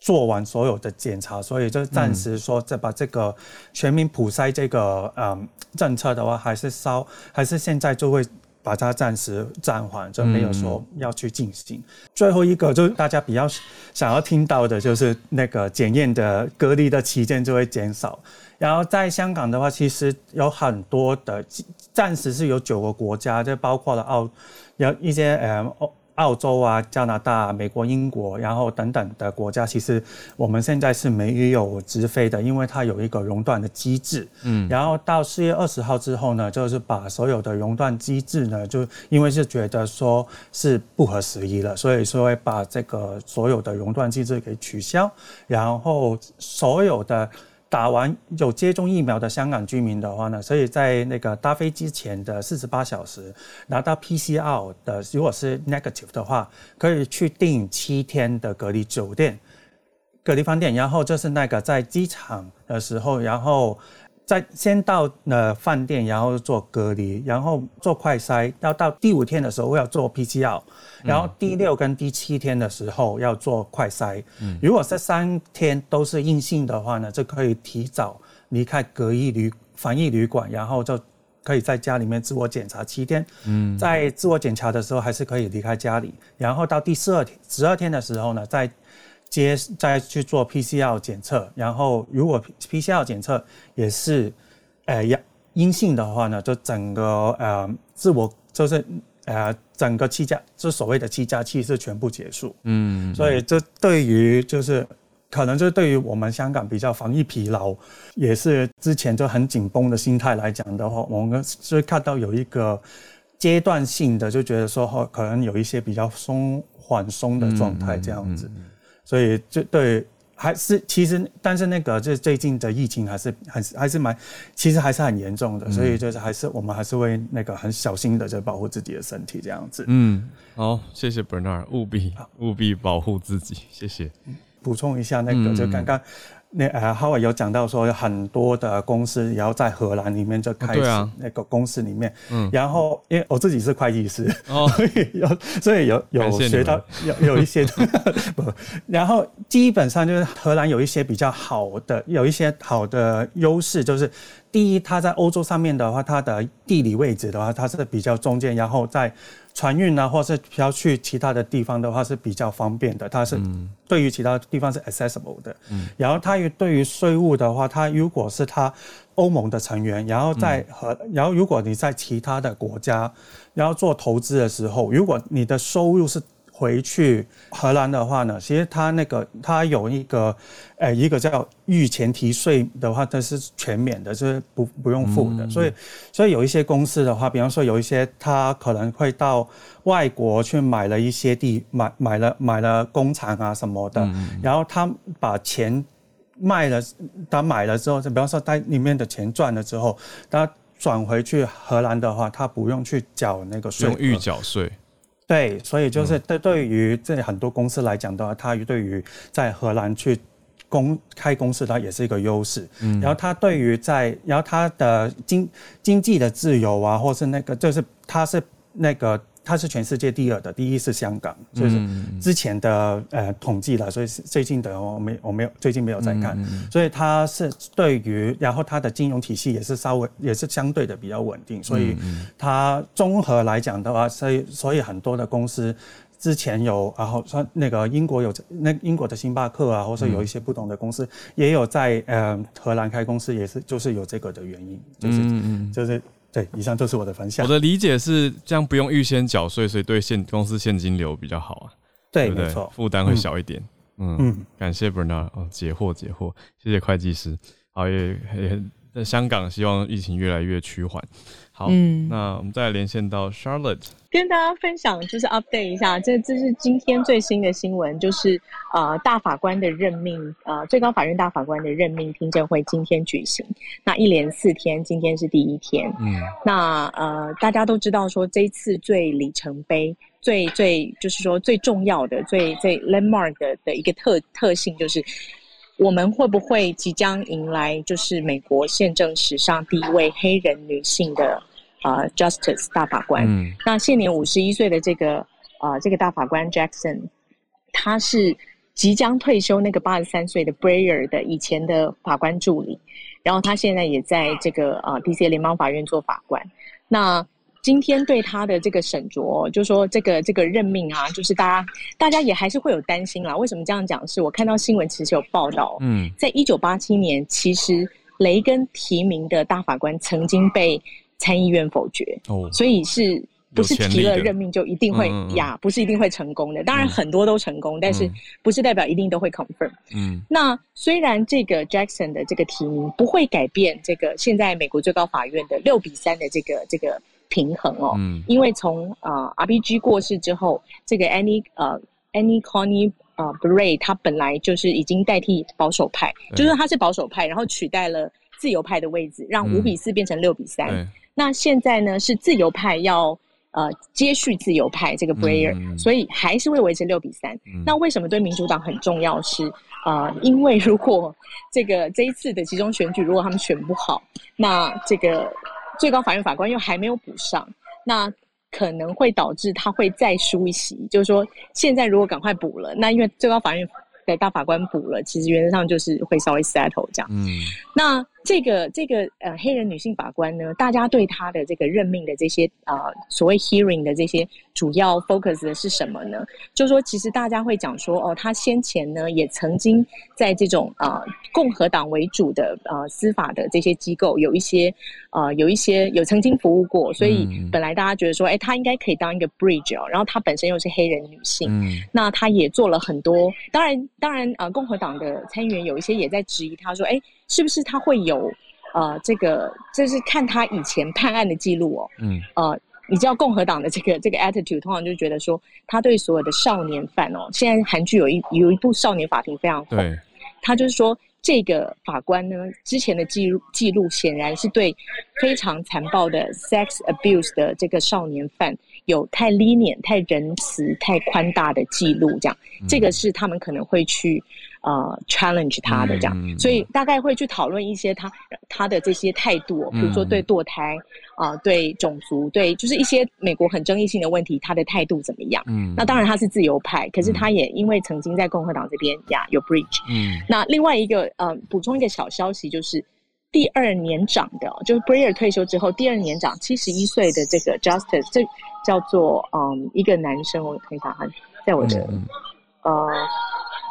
做完所有的检查，所以就暂时说再把这个全民普筛这个嗯政策的话，还是稍还是现在就会把它暂时暂缓，就没有说要去进行。最后一个就大家比较想要听到的，就是那个检验的隔离的期间就会减少。然后在香港的话，其实有很多的暂时是有九个国家，就包括了澳。有一些呃澳澳洲啊、加拿大、美国、英国，然后等等的国家，其实我们现在是没有直飞的，因为它有一个熔断的机制。嗯，然后到四月二十号之后呢，就是把所有的熔断机制呢，就因为是觉得说是不合时宜了，所以说会把这个所有的熔断机制给取消，然后所有的。打完有接种疫苗的香港居民的话呢，所以在那个搭飞机前的四十八小时拿到 PCR 的，如果是 negative 的话，可以去订七天的隔离酒店、隔离饭店，然后就是那个在机场的时候，然后。在先到呃饭店，然后做隔离，然后做快筛，要到第五天的时候要做 PCR，然后第六跟第七天的时候要做快筛。如果这三天都是阴性的话呢，就可以提早离开隔离旅防疫旅馆，然后就可以在家里面自我检查七天。嗯，在自我检查的时候还是可以离开家里，然后到第十二天十二天的时候呢，在接再去做 PCR 检测，然后如果 PCR 检测也是，呃阳阴性的话呢，就整个呃自我就是呃整个七加，就所谓的七加七是全部结束。嗯，所以这对于就是可能就对于我们香港比较防疫疲劳，也是之前就很紧绷的心态来讲的话，我们是看到有一个阶段性的，就觉得说可能有一些比较松缓松的状态这样子。所以，就对，还是其实，但是那个，就最近的疫情还是还是还是蛮，其实还是很严重的。所以就是还是我们还是会那个很小心的，就保护自己的身体这样子。嗯，好，谢谢 Bernard，务必务必保护自己，谢谢。补充一下，那个就刚刚。那呃，哈维有讲到说，有很多的公司也要在荷兰里面就开始那个公司里面，嗯，然后因为我自己是会计师，哦，所以有所以有有学到有有一些 (laughs) 不，然后基本上就是荷兰有一些比较好的，有一些好的优势，就是第一，它在欧洲上面的话，它的地理位置的话，它是比较中间，然后在船运啊，或是要去其他的地方的话是比较方便的，它是对于其他地方是 accessible 的。然后它对于税务的话，它如果是它欧盟的成员，然后在和，然后如果你在其他的国家，然后做投资的时候，如果你的收入是回去荷兰的话呢，其实它那个它有一个，呃，一个叫预前提税的话，它是全免的，就是不不用付的。所以，所以有一些公司的话，比方说有一些他可能会到外国去买了一些地，买买了买了工厂啊什么的，然后他把钱卖了，他买了之后，就比方说他里面的钱赚了之后，他转回去荷兰的话，他不用去缴那个税，用预缴税。对，所以就是对对于这很多公司来讲的话，它对于在荷兰去公开公司，它也是一个优势。嗯，然后它对于在，然后它的经经济的自由啊，或是那个，就是它是那个。它是全世界第二的，第一是香港，就是之前的呃统计了，所以最近的我没我没有最近没有在看，所以它是对于，然后它的金融体系也是稍微也是相对的比较稳定，所以它综合来讲的话，所以所以很多的公司之前有，然后说那个英国有那英国的星巴克啊，或者有一些不同的公司也有在呃荷兰开公司，也是就是有这个的原因，就是就是。对，以上就是我的分享。我的理解是，这样不用预先缴税，所以对现公司现金流比较好啊。对，没错，负担会小一点。嗯，感谢 Bernard 哦，解惑解惑，谢谢会计师。好，也也在香港，希望疫情越来越趋缓。好，那我们再连线到 Charlotte，跟大家分享就是 update 一下，这这是今天最新的新闻，就是呃大法官的任命，呃最高法院大法官的任命听证会今天举行，那一连四天，今天是第一天。嗯，那呃大家都知道说，这次最里程碑、最最就是说最重要的、最最 landmark 的的一个特特性，就是我们会不会即将迎来就是美国宪政史上第一位黑人女性的。呃，Justice 大法官，那现年五十一岁的这个呃这个大法官 Jackson，他是即将退休那个八十三岁的 Breyer 的以前的法官助理，然后他现在也在这个呃 D.C. 联邦法院做法官。那今天对他的这个审酌，就说这个这个任命啊，就是大家大家也还是会有担心啦。为什么这样讲？是我看到新闻其实有报道，嗯，在一九八七年，其实雷根提名的大法官曾经被。参议院否决，哦所以是不是提了任命就一定会呀？不是一定会成功的。当然很多都成功，但是不是代表一定都会 confirm。嗯，那虽然这个 Jackson 的这个提名不会改变这个现在美国最高法院的六比三的这个这个平衡哦，因为从呃 RBG 过世之后，这个 Annie 呃 Annie Connie 呃 Bray 他本来就是已经代替保守派，就是他是保守派，然后取代了自由派的位置，让五比四变成六比三。那现在呢是自由派要呃接续自由派这个 Brayer，所以还是会维持六比三。那为什么对民主党很重要？是呃，因为如果这个这一次的集中选举如果他们选不好，那这个最高法院法官又还没有补上，那可能会导致他会再输一席。就是说，现在如果赶快补了，那因为最高法院的大法官补了，其实原则上就是会稍微 settle 这样。嗯，那。这个这个呃黑人女性法官呢，大家对她的这个任命的这些呃所谓 hearing 的这些主要 focus 的是什么呢？就说其实大家会讲说哦，她先前呢也曾经在这种呃共和党为主的呃司法的这些机构有一些呃有一些有曾经服务过，所以本来大家觉得说，哎，她应该可以当一个 bridge 哦。然后她本身又是黑人女性，那她也做了很多。当然当然呃共和党的参议员有一些也在质疑她说，哎。是不是他会有，呃，这个就是看他以前判案的记录哦，嗯，呃，你知道共和党的这个这个 attitude，通常就觉得说他对所有的少年犯哦，现在韩剧有一有一部少年法庭非常红，他就是说这个法官呢之前的记录记录显然是对非常残暴的 sex abuse 的这个少年犯有太 lenient、太仁慈、太宽大的记录，这样，这个是他们可能会去。呃，challenge 他的这样，所以大概会去讨论一些他他的这些态度，比如说对堕胎啊，对种族，对就是一些美国很争议性的问题，他的态度怎么样？嗯，那当然他是自由派，可是他也因为曾经在共和党这边呀有 bridge。嗯，那另外一个呃，补充一个小消息就是，第二年长的，就是 Breyer 退休之后第二年长七十一岁的这个 Justice，这叫做嗯一个男生，我看一下他在我的嗯。呃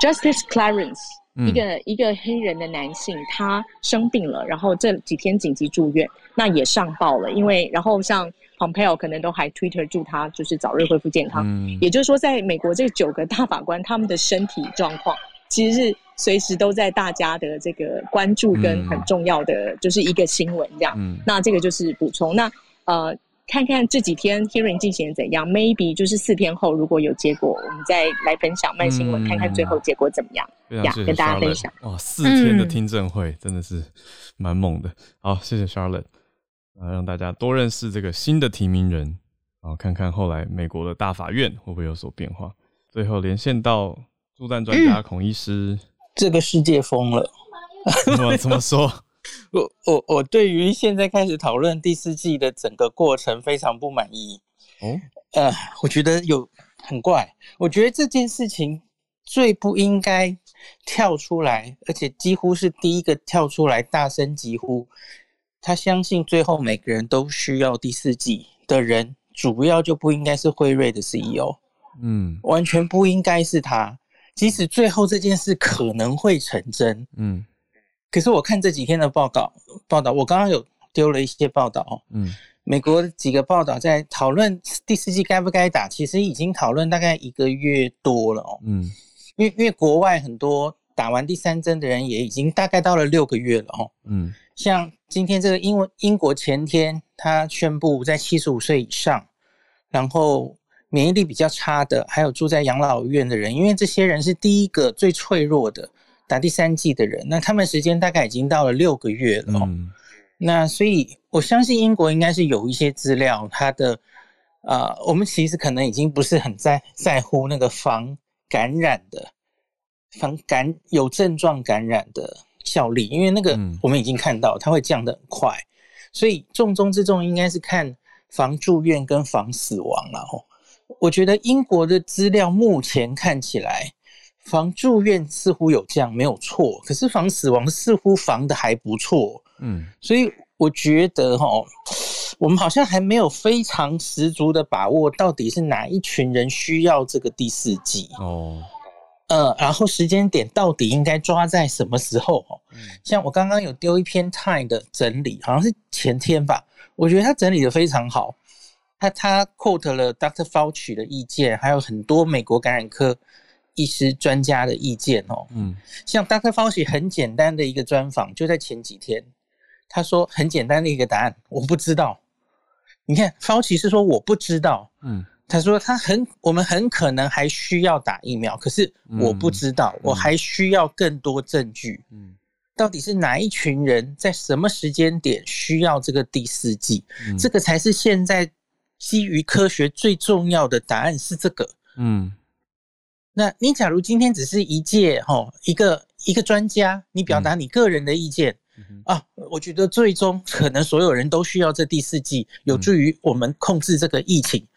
Justice Clarence。嗯一个一个黑人的男性，他生病了，然后这几天紧急住院，那也上报了，因为然后像 Pompeo 可能都还 Twitter 祝他就是早日恢复健康，嗯也就是说，在美国这九个大法官他们的身体状况，其实是随时都在大家的这个关注跟嗯很重要的，就是一个新闻这样。嗯那这个就是补充。那呃，看看这几天 hearing 进行的怎样，maybe 就是四天后如果有结果，我们再来分享慢新闻，嗯看看最后结果怎么样。非常谢谢呀跟大家分享哇，四天的嗯听证会、真的是蛮猛的。好，谢谢 Charlotte，啊，让大家多认识这个新的提名人，然后看看后来美国的大法院会不会有所变化。最后连线到助战专家 (clears throat) 孔医师，这个世界疯了。怎么怎么说？我我我对于现在开始讨论第四季的整个过程非常不满意。哦，呃，我觉得有很怪。我觉得这件事情最不应该跳出来，而且几乎是第一个跳出来大声疾呼，他相信最后每个人都需要第四季的人，主要就不应该是辉瑞的 CEO，嗯完全不应该是他。即使最后这件事可能会成真，嗯可是我看这几天的报告报道，我刚刚有丢了一些报道哦，嗯美国几个报道在讨论第四季该不该打，其实已经讨论大概一个月多了哦。嗯因为因为国外很多打完第三针的人也已经大概到了六个月了哦。嗯像今天这个英文英国前天他宣布在七十五岁以上，然后免疫力比较差的，还有住在养老院的人，因为这些人是第一个最脆弱的打第三剂的人，那他们时间大概已经到了六个月了哦。嗯那所以我相信英国应该是有一些资料，它的呃，我们其实可能已经不是很在在乎那个防感染的、防感有症状感染的效力，因为那个嗯我们已经看到它会降得很快，所以重中之重应该是看防住院跟防死亡了哦。我觉得英国的资料目前看起来，防住院似乎有降没有错，可是防死亡似乎防的还不错。嗯所以我觉得哈，我们好像还没有非常十足的把握，到底是哪一群人需要这个第四季，哦呃，然后时间点到底应该抓在什么时候？哦嗯像我刚刚有丢一篇 Time 的整理，好像是前天吧，我觉得他整理的非常好，他他 quote 了 Dr. Fauci 的意见，还有很多美国感染科医师专家的意见哦，嗯像 Dr. Fauci 很简单的一个专访，就在前几天，他说很简单的一个答案，我不知道。你看，Fauci 是说我不知道，嗯他说他很，我们很可能还需要打疫苗，可是我不知道，我还需要更多证据。嗯到底是哪一群人在什么时间点需要这个第四季？嗯这个才是现在基于科学最重要的答案是这个。嗯那你假如今天只是一届哈一个一个专家，你表达你个人的意见、嗯啊，我觉得最终可能所有人都需要这第四季，有助于我们控制这个疫情。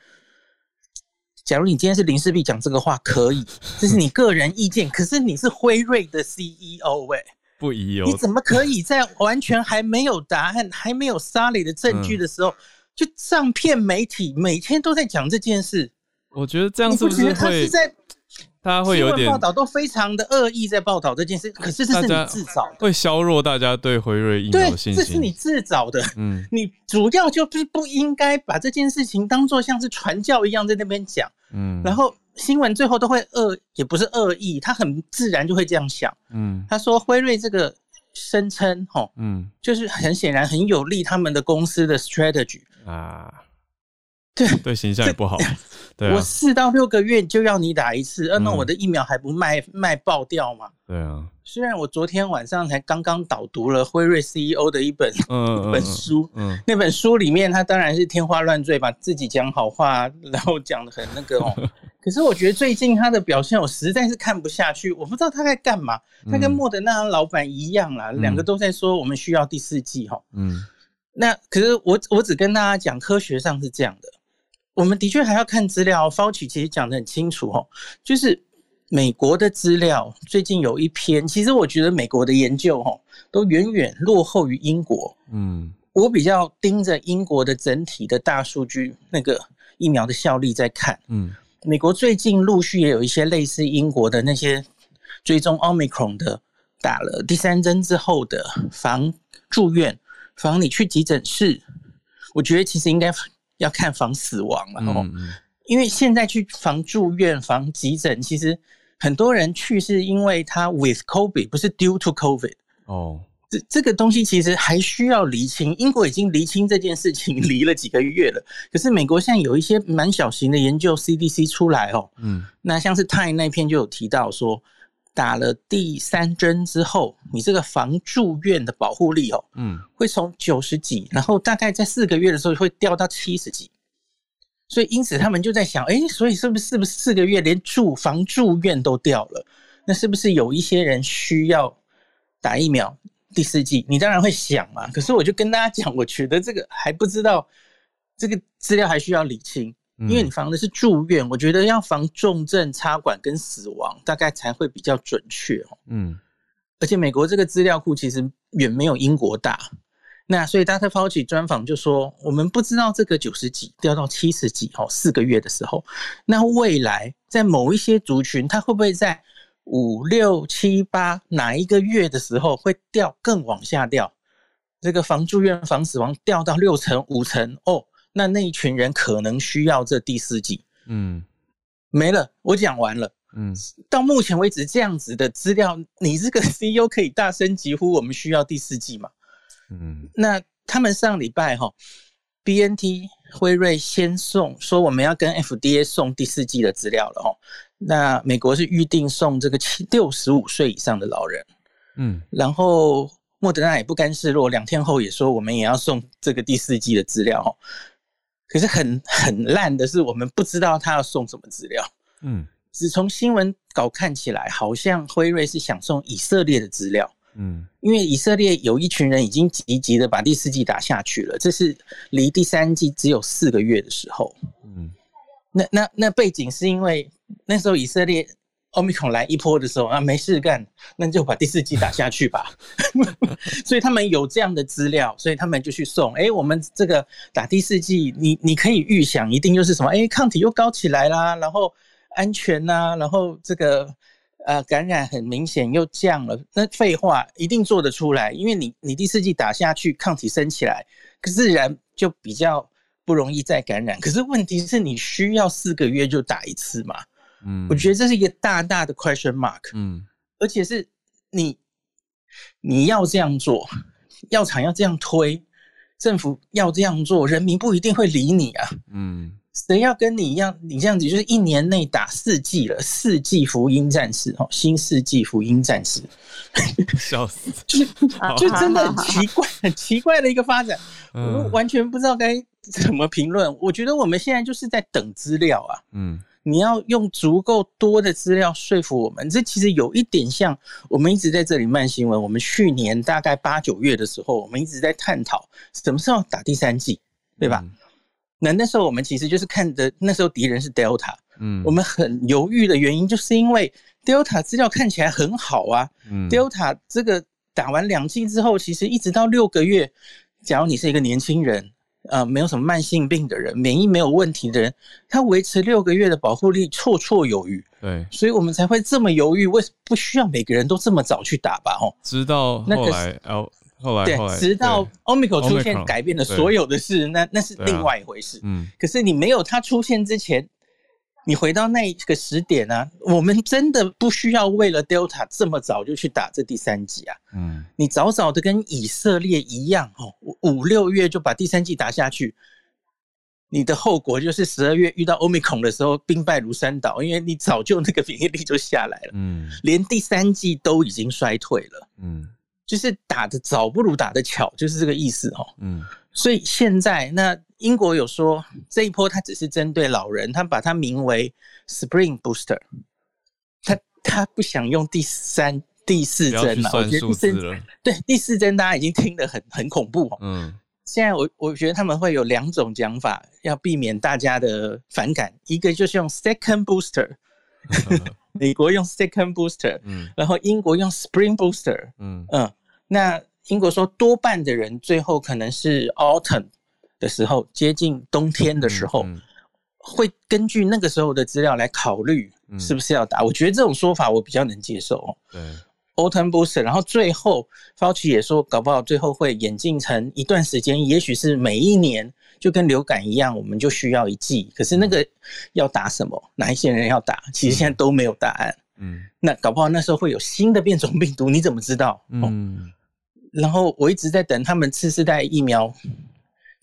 假如你今天是林世璧讲这个话，可以，(laughs) 这是你个人意见，可是你是辉瑞的 CEO 哎、不宜哦你怎么可以在完全还没有答案、还没有 solid 的证据的时候，就上片媒体每天都在讲这件事？我觉得这样是不是在大家会有点报道都非常的恶意在报道这件事？可是这是你自找的，会削弱大家对辉瑞疫苗信心。这是你自找的。嗯你主要就是不应该把这件事情当做像是传教一样在那边讲，嗯，然后新闻最后都会恶，也不是恶意，他很自然就会这样想。嗯他说辉瑞这个声称，吼，嗯就是很显然很有利他们的公司的 strategy。啊，对对形象也不好。对我啊，四到六个月就要你打一次，呃，那嗯我的疫苗还不卖卖爆掉吗？对啊，虽然我昨天晚上才刚刚导读了辉瑞 CEO 的一本嗯嗯 (laughs) 本书，嗯那本书里面他当然是天花乱坠，把自己讲好话，然后讲的很那个哦。(laughs) 可是我觉得最近他的表现，我实在是看不下去。我不知道他在干嘛。他跟嗯莫德纳老板一样啦，两个都在说我们需要第四季哈。嗯那可是我我只跟大家讲，科学上是这样的，我们的确还要看资料。Fauci 其实讲的很清楚哦，就是美国的资料最近有一篇，其实我觉得美国的研究哈都远远落后于英国。嗯我比较盯着英国的整体的大数据，那个疫苗的效力在看。嗯美国最近陆续也有一些类似英国的那些追踪 Omicron 的，打了第三针之后的防住院、防你去急诊室，我觉得其实应该要看防死亡了哦。嗯嗯因为现在去防住院、防急诊，其实很多人去是因为他 with COVID，不是 due to COVID。哦这这个东西其实还需要厘清。英国已经厘清这件事情，(laughs) 离了几个月了。可是美国现在有一些蛮小型的研究，CDC 出来哦，嗯那像是 Time 那篇就有提到说，打了第三针之后，你这个防住院的保护力哦，嗯会从九十几，然后大概在四个月的时候会掉到七十几。所以因此他们就在想，哎，所以是不是是不是四个月连住防住院都掉了？那是不是有一些人需要打疫苗第四剂？你当然会想嘛。可是我就跟大家讲，我觉得这个还不知道，这个资料还需要理清。嗯，因为你防的是住院，我觉得要防重症、插管跟死亡，大概才会比较准确哦。嗯而且美国这个资料库其实远没有英国大，那所以 Dr. Fauci 专访就说，我们不知道这个九十几掉到七十几哦，四个月的时候，那未来在某一些族群，它会不会在五六七八哪一个月的时候会掉更往下掉？这个防住院、防死亡掉到六成、五成哦，那那一群人可能需要这第四季。嗯没了，我讲完了。嗯到目前为止，这样子的资料，你这个 (laughs) CEO 可以大声疾呼，我们需要第四季嘛？嗯那他们上礼拜哈，BNT 辉瑞先送说我们要跟 FDA 送第四季的资料了哈。那美国是预定送这个七六十五岁以上的老人，嗯然后莫德纳也不甘示弱，两天后也说我们也要送这个第四季的资料哈。可是很很烂的是，我们不知道他要送什么资料。嗯只从新闻稿看起来，好像辉瑞是想送以色列的资料，嗯因为以色列有一群人已经积极的把第四季打下去了，这是离第三季只有四个月的时候。嗯那那那背景是因为那时候以色列奥密克戎来一波的时候啊，没事干，那就把第四季打下去吧。(laughs) 所以他们有这样的资料，所以他们就去送。哎，我们这个打第四季，你你可以预想，一定就是什么？哎，抗体又高起来啦，然后安全呐、然后这个呃感染很明显又降了。那废话一定做得出来，因为你你第四季打下去，抗体升起来，自然就比较不容易再感染。可是问题是你需要四个月就打一次嘛？嗯，我觉得这是一个大大的 question mark，嗯。而且是你你要这样做，药厂要这样推，政府要这样做，人民不一定会理你啊。嗯。谁要跟你一样？你这样子就是一年内打四季了，四季福音战士哦，新世纪福音战士，笑死，(laughs) 啊就真的很奇怪，很奇怪的一个发展，我嗯完全不知道该怎么评论。我觉得我们现在就是在等资料啊。嗯你要用足够多的资料说服我们，这其实有一点像我们一直在这里慢新闻。我们去年大概八九月的时候，我们一直在探讨什么时候打第三季，对吧？那那时候我们其实就是看的，那时候敌人是 Delta，嗯，我们很犹豫的原因就是因为 Delta 资料看起来很好啊、嗯 d e l t a 这个打完两剂之后，其实一直到六个月，假如你是一个年轻人，呃，没有什么慢性病的人，免疫没有问题的人，他维持六个月的保护力绰绰有余，对，所以我们才会这么犹豫。为什么不需要每个人都这么早去打吧？哦，直到那个后后来对，直到对 Omicron 出现改变了所有的事，那那是另外一回事。嗯可是你没有它出现之前，你回到那个时点啊，我们真的不需要为了 Delta 这么早就去打这第三剂啊。嗯你早早的跟以色列一样哦，五五六月就把第三剂打下去，你的后果就是十二月遇到 Omicron 的时候兵败如山倒，因为你早就那个免疫力就下来了，嗯连第三剂都已经衰退了，嗯就是打的早不如打的巧，就是这个意思哦。嗯所以现在那英国有说这一波它只是针对老人，他把它名为 Spring Booster，他他不想用第三、第四针了。我觉得对第四针大家已经听得很很恐怖哦。嗯现在我我觉得他们会有两种讲法，要避免大家的反感。一个就是用 second booster，(laughs) 美国用 second booster，嗯然后英国用 spring booster，嗯嗯，那英国说多半的人最后可能是 autumn 的时候，接近冬天的时候，嗯会根据那个时候的资料来考虑嗯是不是要打。我觉得这种说法我比较能接受哦。对，autumn booster，然后最后 Fauci 也说，搞不好最后会演进成一段时间，也许是每一年就跟流感一样，我们就需要一剂。可是那个要打什么，哪一些人要打，其实现在都没有答案。嗯那搞不好那时候会有新的变种病毒，你怎么知道？哦，嗯然后我一直在等他们次世代疫苗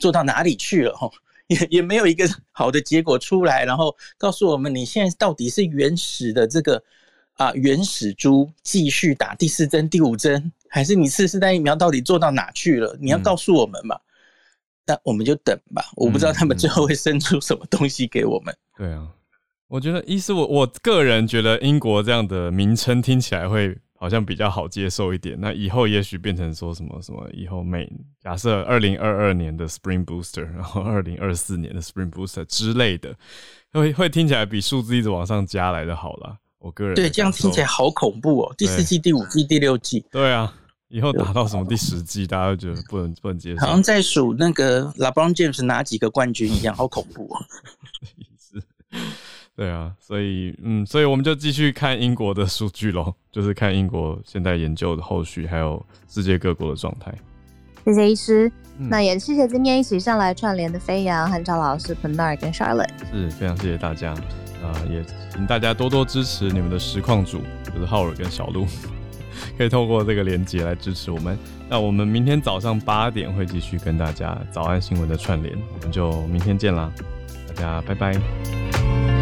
做到哪里去了哦，(laughs) 也也没有一个好的结果出来，然后告诉我们你现在到底是原始的这个啊原始猪继续打第四针、第五针，还是你次世代疫苗到底做到哪去了？你要嗯告诉我们嘛。那我们就等吧，我不知道他们最后会生出什么东西给我们。对啊，我觉得，一是我我个人觉得英国这样的名称听起来会好像比较好接受一点。那以后也许变成说什么什么，以后每假设二零二二年的 Spring Booster，然后二零二四年的 Spring Booster 之类的，会会听起来比数字一直往上加来的好啦。我个人对，的这样听起来好恐怖哦！第四季、第五季、第六季，对啊，以后打到什么第十季，(laughs) 大家都觉得不能不能接受好。像在数那个 LeBron James 拿几个冠军一样，好恐怖哦！(laughs) 是，对啊，所以嗯，所以我们就继续看英国的数据喽，就是看英国现在研究的后续，还有世界各国的状态。谢谢医师，嗯那也谢谢今天一起上来串联的飞扬、汉超老师、Bernard 跟 Charlotte。是非常谢谢大家，啊、也请大家多多支持你们的实况组，就是浩尔跟小鹿，(laughs) 可以透过这个连接来支持我们。那我们明天早上八点会继续跟大家早安新闻的串联，我们就明天见啦，大家拜拜。